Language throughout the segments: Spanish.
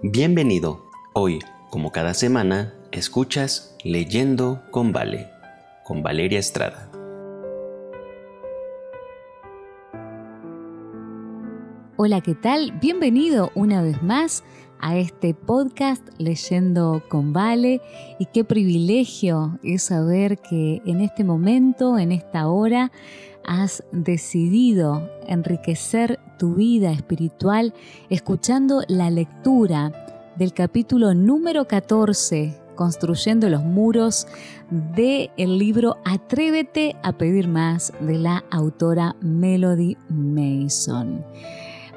Bienvenido. Hoy, como cada semana, escuchas Leyendo con Vale, con Valeria Estrada. Hola, ¿qué tal? Bienvenido una vez más a este podcast Leyendo con Vale y qué privilegio es saber que en este momento, en esta hora, has decidido enriquecer tu vida espiritual escuchando la lectura del capítulo número 14, Construyendo los muros, del el libro Atrévete a pedir más de la autora Melody Mason.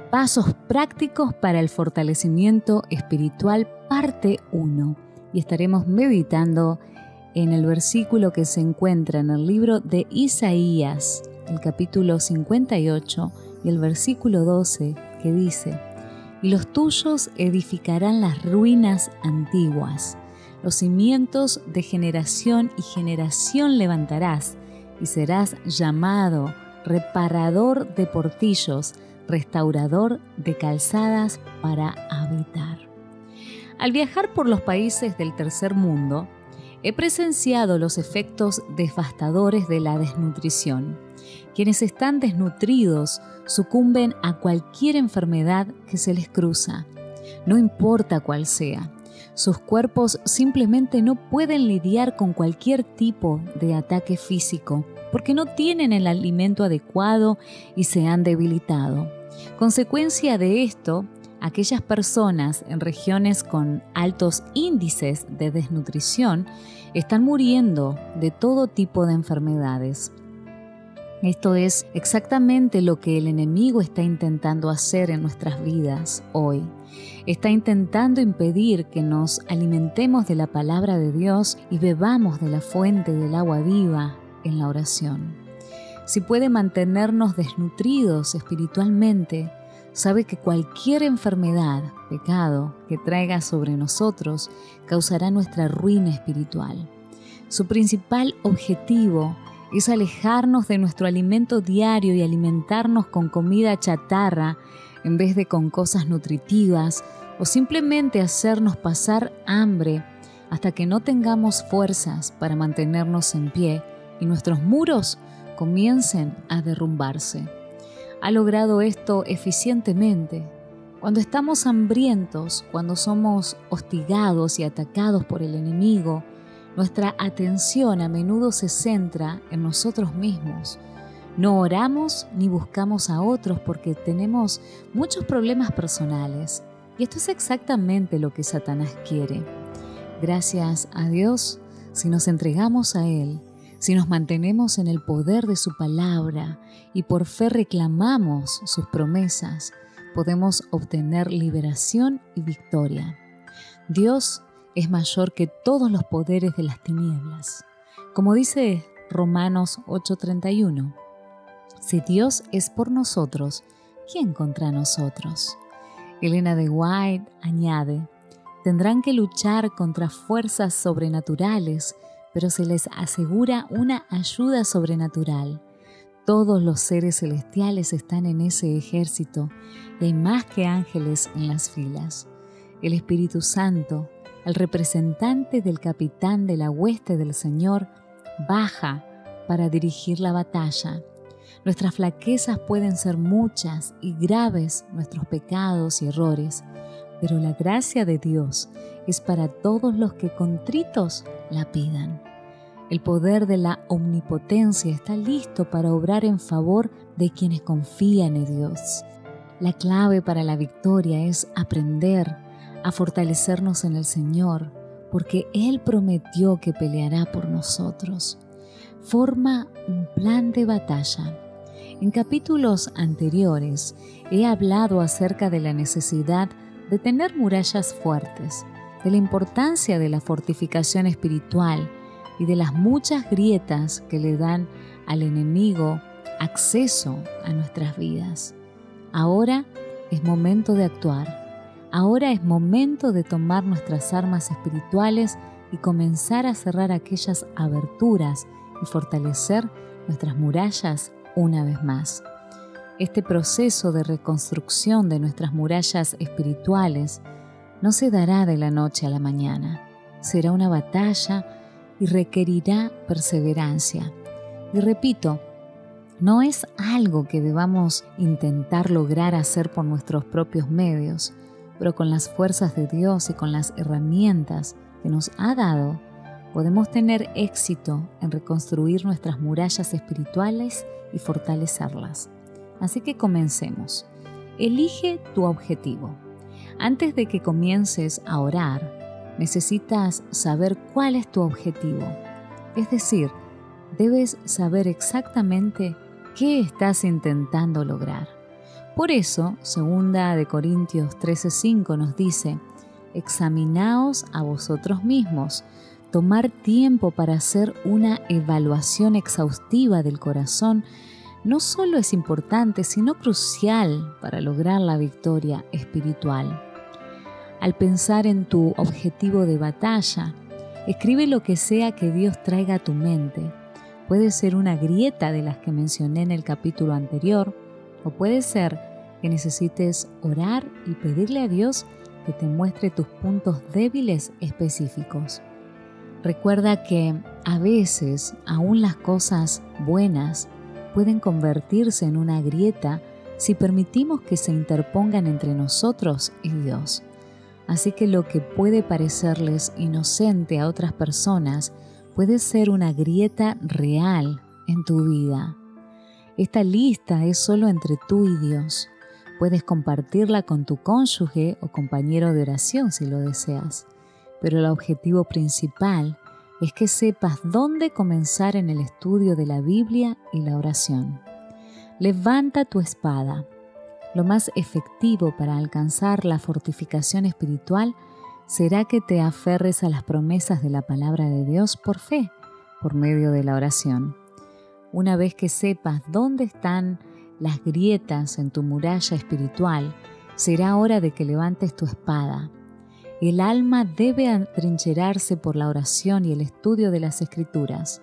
Pasos prácticos para el fortalecimiento espiritual, parte 1. Y estaremos meditando en el versículo que se encuentra en el libro de Isaías, el capítulo 58 y el versículo 12, que dice, Y los tuyos edificarán las ruinas antiguas, los cimientos de generación y generación levantarás, y serás llamado reparador de portillos, restaurador de calzadas para habitar. Al viajar por los países del tercer mundo, he presenciado los efectos devastadores de la desnutrición quienes están desnutridos sucumben a cualquier enfermedad que se les cruza, no importa cuál sea. Sus cuerpos simplemente no pueden lidiar con cualquier tipo de ataque físico porque no tienen el alimento adecuado y se han debilitado. Consecuencia de esto, aquellas personas en regiones con altos índices de desnutrición están muriendo de todo tipo de enfermedades. Esto es exactamente lo que el enemigo está intentando hacer en nuestras vidas hoy. Está intentando impedir que nos alimentemos de la palabra de Dios y bebamos de la fuente del agua viva en la oración. Si puede mantenernos desnutridos espiritualmente, sabe que cualquier enfermedad, pecado que traiga sobre nosotros causará nuestra ruina espiritual. Su principal objetivo es alejarnos de nuestro alimento diario y alimentarnos con comida chatarra en vez de con cosas nutritivas o simplemente hacernos pasar hambre hasta que no tengamos fuerzas para mantenernos en pie y nuestros muros comiencen a derrumbarse. Ha logrado esto eficientemente. Cuando estamos hambrientos, cuando somos hostigados y atacados por el enemigo, nuestra atención a menudo se centra en nosotros mismos. No oramos ni buscamos a otros porque tenemos muchos problemas personales. Y esto es exactamente lo que Satanás quiere. Gracias a Dios, si nos entregamos a Él, si nos mantenemos en el poder de su palabra y por fe reclamamos sus promesas, podemos obtener liberación y victoria. Dios es mayor que todos los poderes de las tinieblas. Como dice Romanos 8:31, si Dios es por nosotros, ¿quién contra nosotros? Elena de White añade, tendrán que luchar contra fuerzas sobrenaturales, pero se les asegura una ayuda sobrenatural. Todos los seres celestiales están en ese ejército y hay más que ángeles en las filas. El Espíritu Santo, el representante del capitán de la hueste del Señor baja para dirigir la batalla. Nuestras flaquezas pueden ser muchas y graves nuestros pecados y errores, pero la gracia de Dios es para todos los que contritos la pidan. El poder de la omnipotencia está listo para obrar en favor de quienes confían en Dios. La clave para la victoria es aprender a fortalecernos en el Señor, porque Él prometió que peleará por nosotros. Forma un plan de batalla. En capítulos anteriores he hablado acerca de la necesidad de tener murallas fuertes, de la importancia de la fortificación espiritual y de las muchas grietas que le dan al enemigo acceso a nuestras vidas. Ahora es momento de actuar Ahora es momento de tomar nuestras armas espirituales y comenzar a cerrar aquellas aberturas y fortalecer nuestras murallas una vez más. Este proceso de reconstrucción de nuestras murallas espirituales no se dará de la noche a la mañana. Será una batalla y requerirá perseverancia. Y repito, no es algo que debamos intentar lograr hacer por nuestros propios medios, pero con las fuerzas de Dios y con las herramientas que nos ha dado, podemos tener éxito en reconstruir nuestras murallas espirituales y fortalecerlas. Así que comencemos. Elige tu objetivo. Antes de que comiences a orar, necesitas saber cuál es tu objetivo. Es decir, debes saber exactamente qué estás intentando lograr. Por eso, segunda de Corintios 13:5 nos dice, examinaos a vosotros mismos, tomar tiempo para hacer una evaluación exhaustiva del corazón no solo es importante, sino crucial para lograr la victoria espiritual. Al pensar en tu objetivo de batalla, escribe lo que sea que Dios traiga a tu mente Puede ser una grieta de las que mencioné en el capítulo anterior, o puede ser que necesites orar y pedirle a Dios que te muestre tus puntos débiles específicos. Recuerda que a veces aún las cosas buenas pueden convertirse en una grieta si permitimos que se interpongan entre nosotros y Dios. Así que lo que puede parecerles inocente a otras personas puede ser una grieta real en tu vida. Esta lista es solo entre tú y Dios. Puedes compartirla con tu cónyuge o compañero de oración si lo deseas, pero el objetivo principal es que sepas dónde comenzar en el estudio de la Biblia y la oración. Levanta tu espada. Lo más efectivo para alcanzar la fortificación espiritual será que te aferres a las promesas de la palabra de Dios por fe, por medio de la oración. Una vez que sepas dónde están las grietas en tu muralla espiritual, será hora de que levantes tu espada. El alma debe atrincherarse por la oración y el estudio de las escrituras.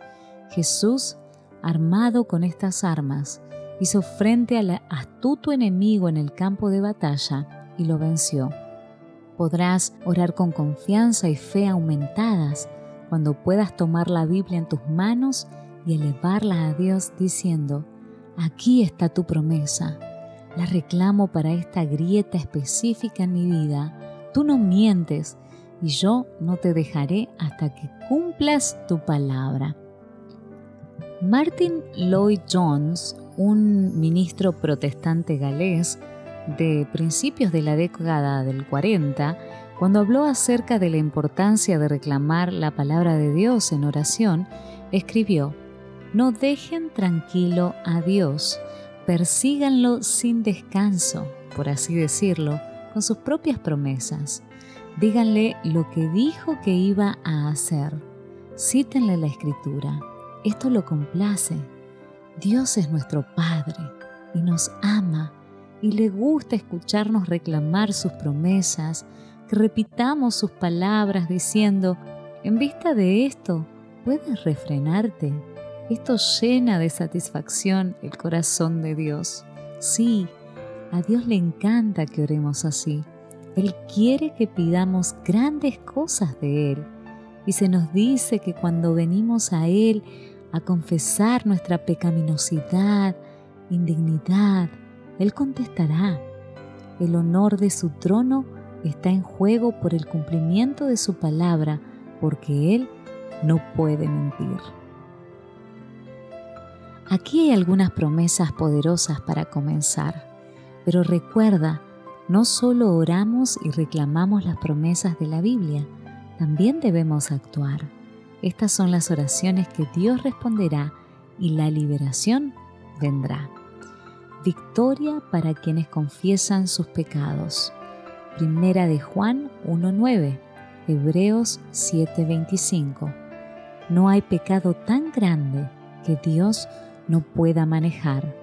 Jesús, armado con estas armas, hizo frente al astuto enemigo en el campo de batalla y lo venció. Podrás orar con confianza y fe aumentadas cuando puedas tomar la Biblia en tus manos y elevarla a Dios diciendo, aquí está tu promesa, la reclamo para esta grieta específica en mi vida, tú no mientes y yo no te dejaré hasta que cumplas tu palabra. Martin Lloyd Jones, un ministro protestante galés, de principios de la década del 40, cuando habló acerca de la importancia de reclamar la palabra de Dios en oración, escribió, No dejen tranquilo a Dios, persíganlo sin descanso, por así decirlo, con sus propias promesas. Díganle lo que dijo que iba a hacer. Cítenle la escritura. Esto lo complace. Dios es nuestro Padre y nos ama y le gusta escucharnos reclamar sus promesas, que repitamos sus palabras diciendo, en vista de esto, puedes refrenarte. Esto llena de satisfacción el corazón de Dios. Sí, a Dios le encanta que oremos así. Él quiere que pidamos grandes cosas de Él. Y se nos dice que cuando venimos a Él a confesar nuestra pecaminosidad, indignidad, él contestará. El honor de su trono está en juego por el cumplimiento de su palabra, porque Él no puede mentir. Aquí hay algunas promesas poderosas para comenzar, pero recuerda, no solo oramos y reclamamos las promesas de la Biblia, también debemos actuar. Estas son las oraciones que Dios responderá y la liberación vendrá victoria para quienes confiesan sus pecados. Primera de Juan 1.9, Hebreos 7.25. No hay pecado tan grande que Dios no pueda manejar.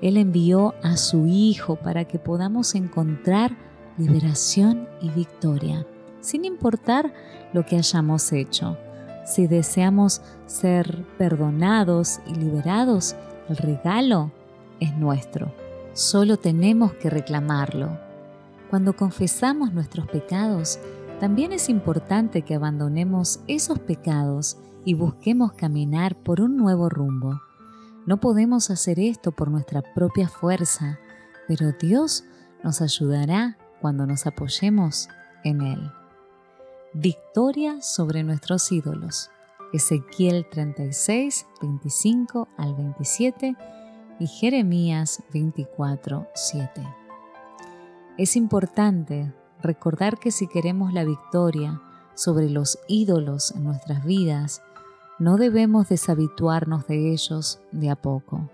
Él envió a su Hijo para que podamos encontrar liberación y victoria, sin importar lo que hayamos hecho. Si deseamos ser perdonados y liberados, el regalo es nuestro. Solo tenemos que reclamarlo. Cuando confesamos nuestros pecados, también es importante que abandonemos esos pecados y busquemos caminar por un nuevo rumbo. No podemos hacer esto por nuestra propia fuerza, pero Dios nos ayudará cuando nos apoyemos en Él. Victoria sobre nuestros ídolos. Ezequiel 36, 25 al 27 y Jeremías 24, 7. Es importante recordar que si queremos la victoria sobre los ídolos en nuestras vidas, no debemos deshabituarnos de ellos de a poco.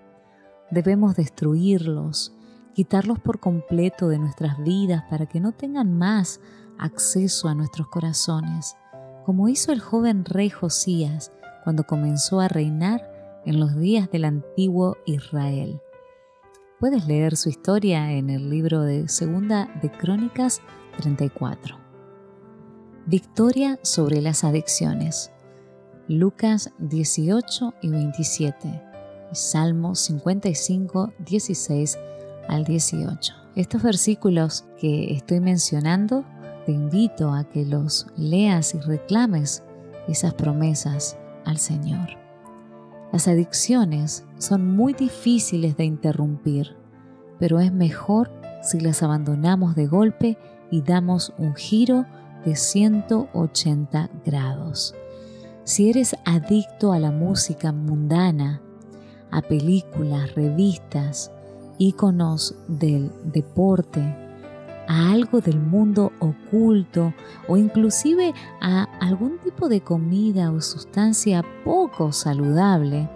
Debemos destruirlos, quitarlos por completo de nuestras vidas para que no tengan más acceso a nuestros corazones como hizo el joven rey Josías cuando comenzó a reinar en los días del antiguo Israel. Puedes leer su historia en el libro de Segunda de Crónicas 34. Victoria sobre las adicciones. Lucas 18 y 27. Salmo 55, 16 al 18. Estos versículos que estoy mencionando te invito a que los leas y reclames esas promesas al Señor. Las adicciones son muy difíciles de interrumpir, pero es mejor si las abandonamos de golpe y damos un giro de 180 grados. Si eres adicto a la música mundana, a películas, revistas, íconos del deporte, a algo del mundo oculto o inclusive a algún tipo de comida o sustancia poco saludable,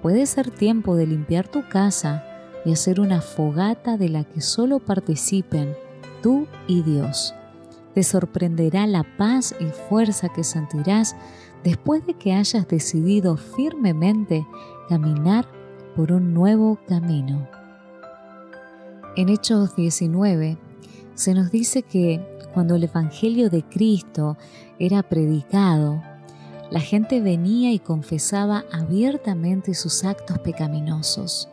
puede ser tiempo de limpiar tu casa y hacer una fogata de la que solo participen tú y Dios. Te sorprenderá la paz y fuerza que sentirás después de que hayas decidido firmemente caminar por un nuevo camino. En Hechos 19 se nos dice que cuando el Evangelio de Cristo era predicado, la gente venía y confesaba abiertamente sus actos pecaminosos.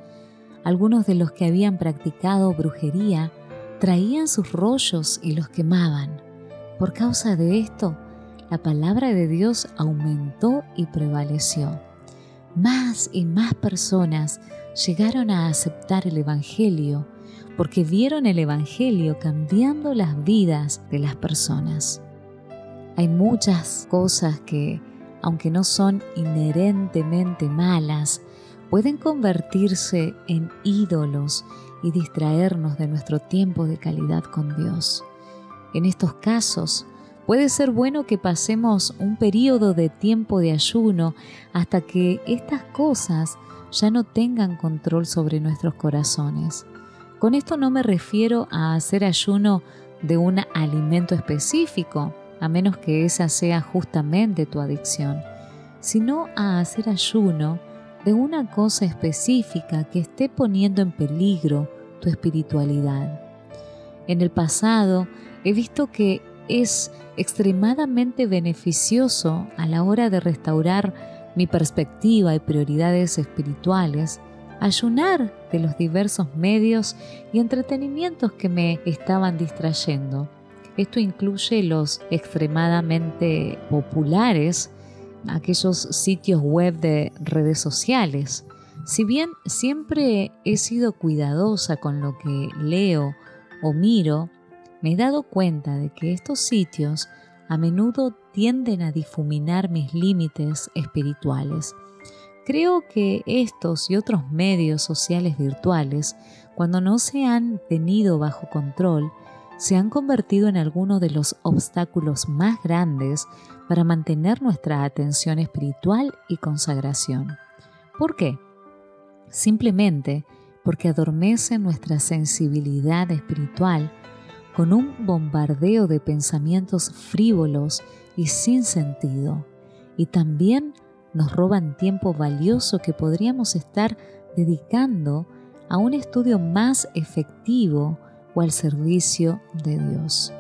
Algunos de los que habían practicado brujería traían sus rollos y los quemaban. Por causa de esto, la palabra de Dios aumentó y prevaleció. Más y más personas llegaron a aceptar el Evangelio porque vieron el Evangelio cambiando las vidas de las personas. Hay muchas cosas que, aunque no son inherentemente malas, pueden convertirse en ídolos y distraernos de nuestro tiempo de calidad con Dios. En estos casos, puede ser bueno que pasemos un periodo de tiempo de ayuno hasta que estas cosas ya no tengan control sobre nuestros corazones. Con esto no me refiero a hacer ayuno de un alimento específico, a menos que esa sea justamente tu adicción, sino a hacer ayuno de una cosa específica que esté poniendo en peligro tu espiritualidad. En el pasado he visto que es extremadamente beneficioso a la hora de restaurar mi perspectiva y prioridades espirituales ayunar de los diversos medios y entretenimientos que me estaban distrayendo. Esto incluye los extremadamente populares, aquellos sitios web de redes sociales. Si bien siempre he sido cuidadosa con lo que leo o miro, me he dado cuenta de que estos sitios a menudo tienden a difuminar mis límites espirituales Creo que estos y otros medios sociales virtuales, cuando no se han tenido bajo control, se han convertido en algunos de los obstáculos más grandes para mantener nuestra atención espiritual y consagración. ¿Por qué? Simplemente porque adormecen nuestra sensibilidad espiritual con un bombardeo de pensamientos frívolos y sin sentido, y también nos roban tiempo valioso que podríamos estar dedicando a un estudio más efectivo o al servicio de Dios.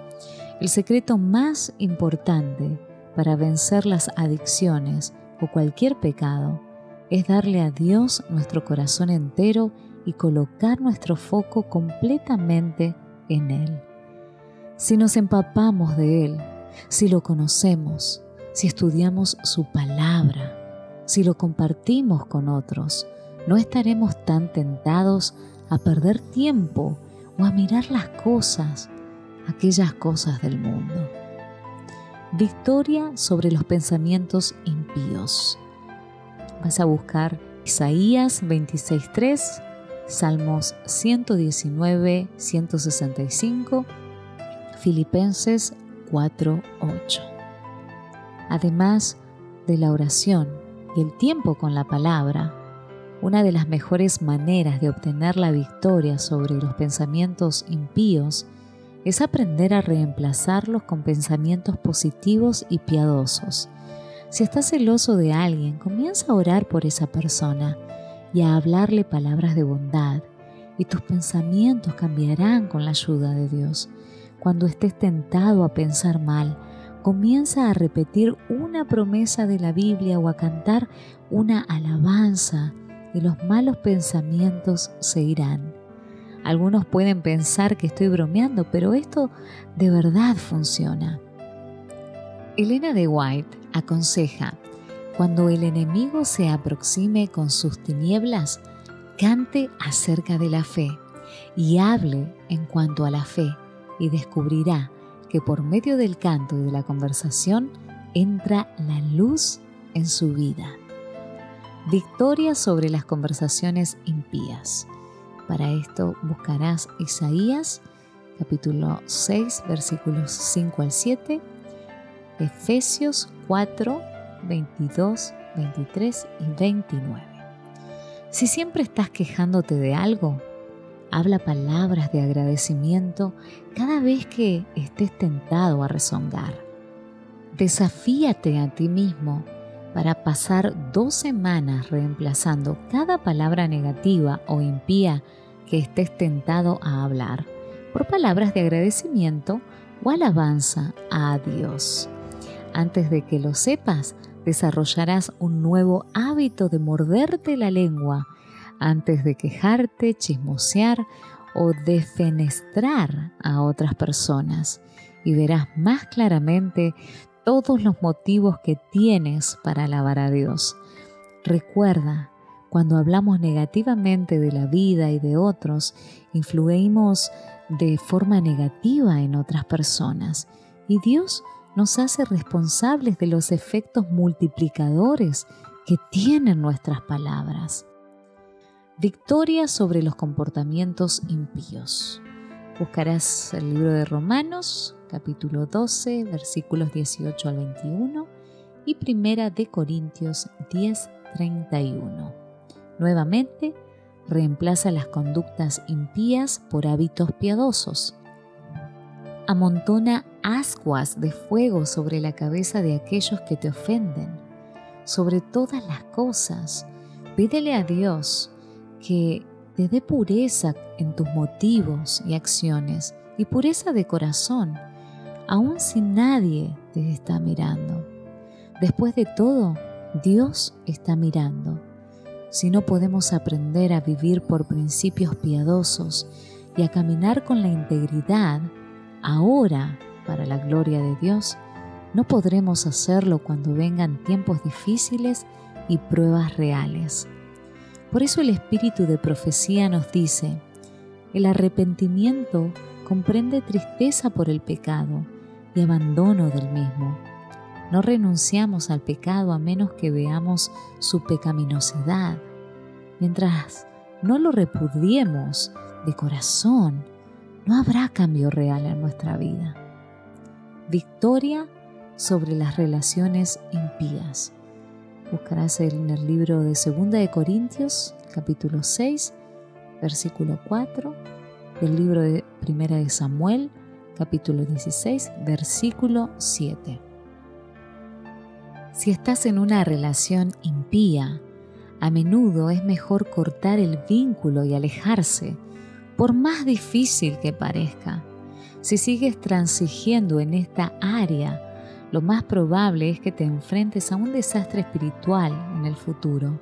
El secreto más importante para vencer las adicciones o cualquier pecado es darle a Dios nuestro corazón entero y colocar nuestro foco completamente en Él. Si nos empapamos de Él, si lo conocemos, si estudiamos su palabra, si lo compartimos con otros, no estaremos tan tentados a perder tiempo o a mirar las cosas, aquellas cosas del mundo. Victoria sobre los pensamientos impíos. Vas a buscar Isaías 26.3, Salmos 119, 165, Filipenses 4.8. Además de la oración y el tiempo con la palabra, una de las mejores maneras de obtener la victoria sobre los pensamientos impíos es aprender a reemplazarlos con pensamientos positivos y piadosos. Si estás celoso de alguien, comienza a orar por esa persona y a hablarle palabras de bondad, y tus pensamientos cambiarán con la ayuda de Dios. Cuando estés tentado a pensar mal, comienza a repetir una promesa de la Biblia o a cantar una alabanza y los malos pensamientos se irán. Algunos pueden pensar que estoy bromeando, pero esto de verdad funciona. Elena de White aconseja, cuando el enemigo se aproxime con sus tinieblas, cante acerca de la fe y hable en cuanto a la fe y descubrirá que por medio del canto y de la conversación entra la luz en su vida. Victoria sobre las conversaciones impías. Para esto buscarás Isaías capítulo 6 versículos 5 al 7, Efesios 4, 22, 23 y 29. Si siempre estás quejándote de algo, habla palabras de agradecimiento cada vez que estés tentado a rezongar. Desafíate a ti mismo para pasar dos semanas reemplazando cada palabra negativa o impía que estés tentado a hablar por palabras de agradecimiento o alabanza a Dios. Antes de que lo sepas, desarrollarás un nuevo hábito de morderte la lengua antes de quejarte, chismosear o defenestrar a otras personas y verás más claramente todos los motivos que tienes para alabar a Dios. Recuerda, cuando hablamos negativamente de la vida y de otros, influimos de forma negativa en otras personas y Dios nos hace responsables de los efectos multiplicadores que tienen nuestras palabras. Victoria sobre los comportamientos impíos. Buscarás el libro de Romanos, capítulo 12, versículos 18 al 21 y Primera de Corintios 10, 31. Nuevamente, reemplaza las conductas impías por hábitos piadosos. Amontona ascuas de fuego sobre la cabeza de aquellos que te ofenden. Sobre todas las cosas, pídele a Dios que te dé pureza en tus motivos y acciones y pureza de corazón aun si nadie te está mirando. Después de todo, Dios está mirando. Si no podemos aprender a vivir por principios piadosos y a caminar con la integridad, ahora, para la gloria de Dios, no podremos hacerlo cuando vengan tiempos difíciles y pruebas reales. Por eso el espíritu de profecía nos dice, el arrepentimiento comprende tristeza por el pecado y abandono del mismo. No renunciamos al pecado a menos que veamos su pecaminosidad. Mientras no lo repudiemos de corazón, no habrá cambio real en nuestra vida. Victoria sobre las relaciones impías. Buscarás en el libro de 2 de Corintios, capítulo 6, versículo 4, el libro de 1 de Samuel, capítulo 16, versículo 7. Si estás en una relación impía, a menudo es mejor cortar el vínculo y alejarse, por más difícil que parezca. Si sigues transigiendo en esta área, lo más probable es que te enfrentes a un desastre espiritual en el futuro.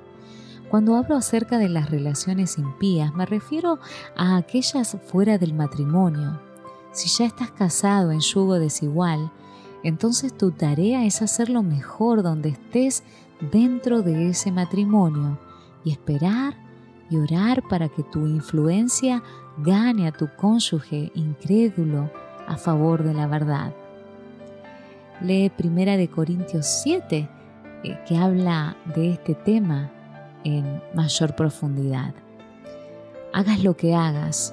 Cuando hablo acerca de las relaciones impías, me refiero a aquellas fuera del matrimonio, Si ya estás casado en yugo desigual, entonces tu tarea es hacer lo mejor donde estés dentro de ese matrimonio y esperar y orar para que tu influencia gane a tu cónyuge incrédulo a favor de la verdad. Lee Primera de Corintios 7, eh, que habla de este tema en mayor profundidad. Hagas lo que hagas,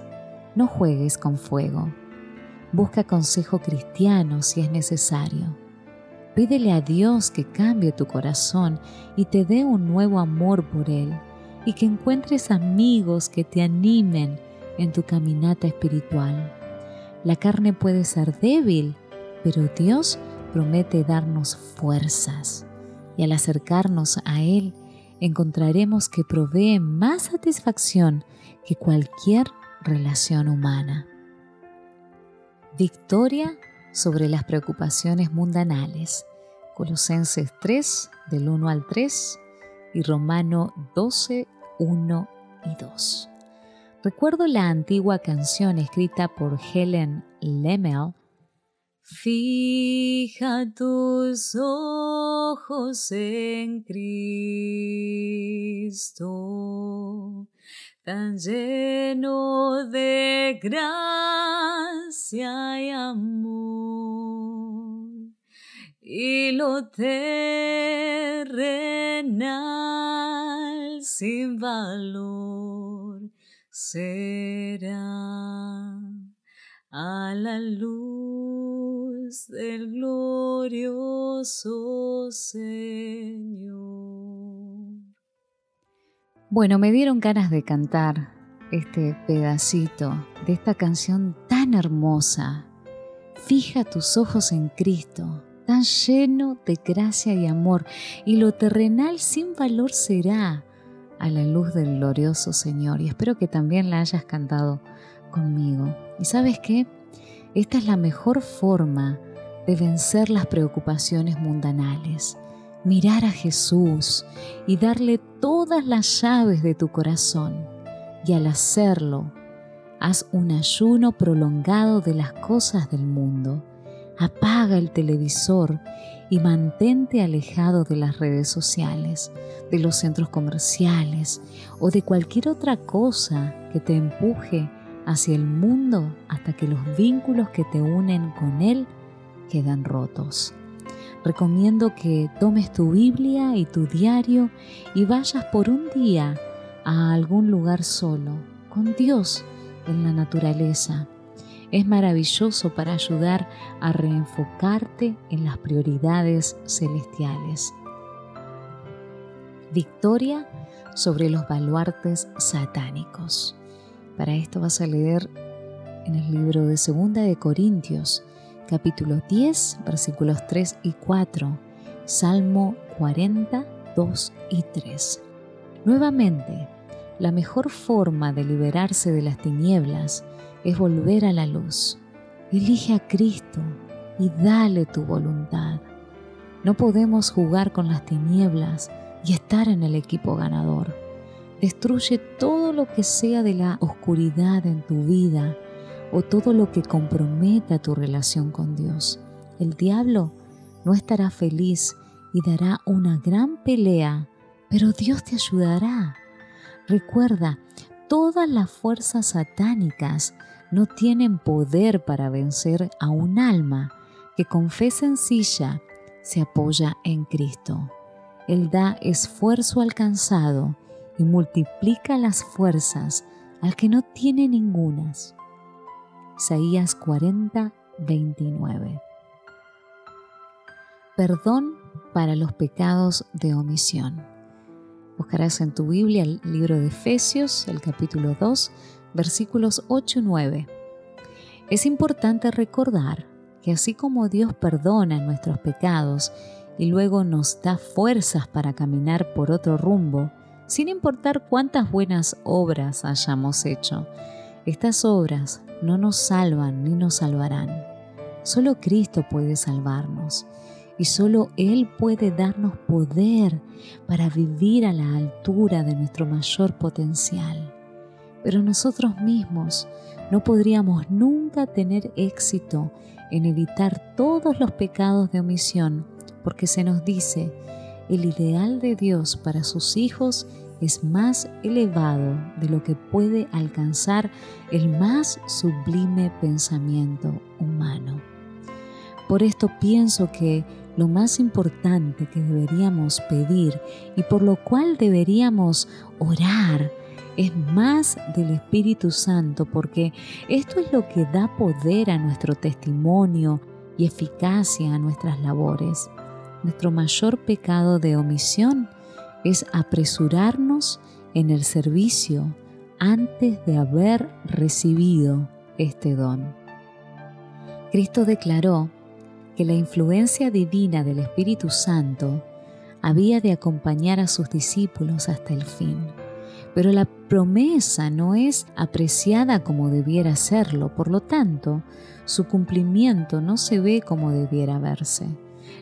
no juegues con fuego. Busca consejo cristiano si es necesario. Pídele a Dios que cambie tu corazón y te dé un nuevo amor por Él y que encuentres amigos que te animen en tu caminata espiritual. La carne puede ser débil, pero Dios promete darnos fuerzas y al acercarnos a Él encontraremos que provee más satisfacción que cualquier relación humana. Victoria sobre las preocupaciones mundanales. Colosenses 3, del 1 al 3 y Romano 12, 1 y 2. Recuerdo la antigua canción escrita por Helen Lemmel. Fija tus ojos en Cristo, tan lleno de gracia y amor, y lo terrenal sin valor será a la luz del glorioso Señor. Bueno, me dieron ganas de cantar este pedacito de esta canción tan hermosa. Fija tus ojos en Cristo, tan lleno de gracia y amor, y lo terrenal sin valor será a la luz del glorioso Señor. Y espero que también la hayas cantado conmigo. ¿Y sabes qué? Esta es la mejor forma de vencer las preocupaciones mundanales. Mirar a Jesús y darle todas las llaves de tu corazón. Y al hacerlo, haz un ayuno prolongado de las cosas del mundo. Apaga el televisor y mantente alejado de las redes sociales, de los centros comerciales o de cualquier otra cosa que te empuje hacia el mundo hasta que los vínculos que te unen con él quedan rotos. Recomiendo que tomes tu Biblia y tu diario y vayas por un día a algún lugar solo, con Dios en la naturaleza es maravilloso para ayudar a reenfocarte en las prioridades celestiales. Victoria sobre los baluartes satánicos. Para esto vas a leer en el libro de Segunda de Corintios, capítulo 10, versículos 3 y 4, Salmo 40, 2 y 3. Nuevamente, la mejor forma de liberarse de las tinieblas es volver a la luz. Elige a Cristo y dale tu voluntad. No podemos jugar con las tinieblas y estar en el equipo ganador. Destruye todo lo que sea de la oscuridad en tu vida o todo lo que comprometa tu relación con Dios. El diablo no estará feliz y dará una gran pelea, pero Dios te ayudará. Recuerda, todas las fuerzas satánicas no tienen poder para vencer a un alma que con fe sencilla se apoya en Cristo. Él da esfuerzo alcanzado y multiplica las fuerzas al que no tiene ningunas. Isaías 40, 29. Perdón para los pecados de omisión. Buscarás en tu Biblia el libro de Efesios, el capítulo 2, versículos 8 y 9. Es importante recordar que así como Dios perdona nuestros pecados y luego nos da fuerzas para caminar por otro rumbo, sin importar cuántas buenas obras hayamos hecho, estas obras no nos salvan ni nos salvarán. Solo Cristo puede salvarnos y solo Él puede darnos poder para vivir a la altura de nuestro mayor potencial. pero nosotros mismos no podríamos nunca tener éxito en evitar todos los pecados de omisión, porque se nos dice, el ideal de Dios para sus hijos es más elevado de lo que puede alcanzar el más sublime pensamiento humano. Por esto pienso que lo más importante que deberíamos pedir y por lo cual deberíamos orar es más del Espíritu Santo, porque esto es lo que da poder a nuestro testimonio y eficacia a nuestras labores. Nuestro mayor pecado de omisión es apresurarnos en el servicio antes de haber recibido este don. Cristo declaró que la influencia divina del Espíritu Santo había de acompañar a sus discípulos hasta el fin. Pero la promesa no es apreciada como debiera serlo, por lo tanto, su cumplimiento no se ve como debiera verse.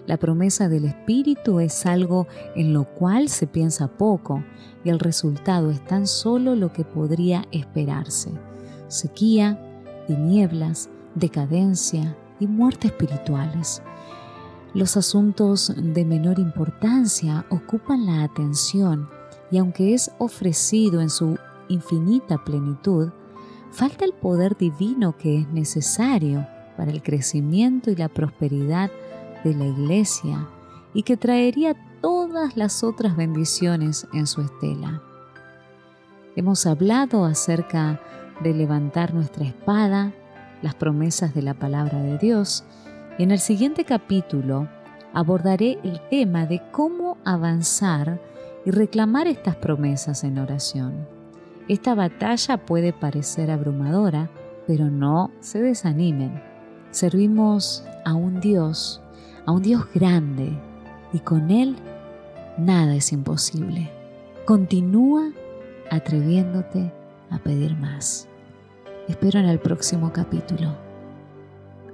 La promesa del Espíritu es algo en lo cual se piensa poco y el resultado es tan solo lo que podría esperarse. Sequía, tinieblas, decadencia y muerte espirituales. Los asuntos de menor importancia ocupan la atención y aunque es ofrecido en su infinita plenitud, falta el poder divino que es necesario para el crecimiento y la prosperidad de la iglesia y que traería todas las otras bendiciones en su estela. Hemos hablado acerca de levantar nuestra espada, las promesas de la palabra de Dios, y en el siguiente capítulo abordaré el tema de cómo avanzar y reclamar estas promesas en oración. Esta batalla puede parecer abrumadora, pero no se desanimen. Servimos a un Dios a un Dios grande y con Él nada es imposible. Continúa atreviéndote a pedir más. Espero en el próximo capítulo.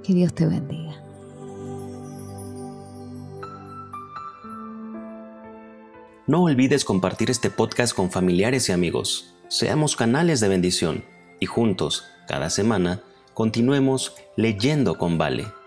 Que Dios te bendiga. No olvides compartir este podcast con familiares y amigos. Seamos canales de bendición y juntos, cada semana, continuemos leyendo con Vale.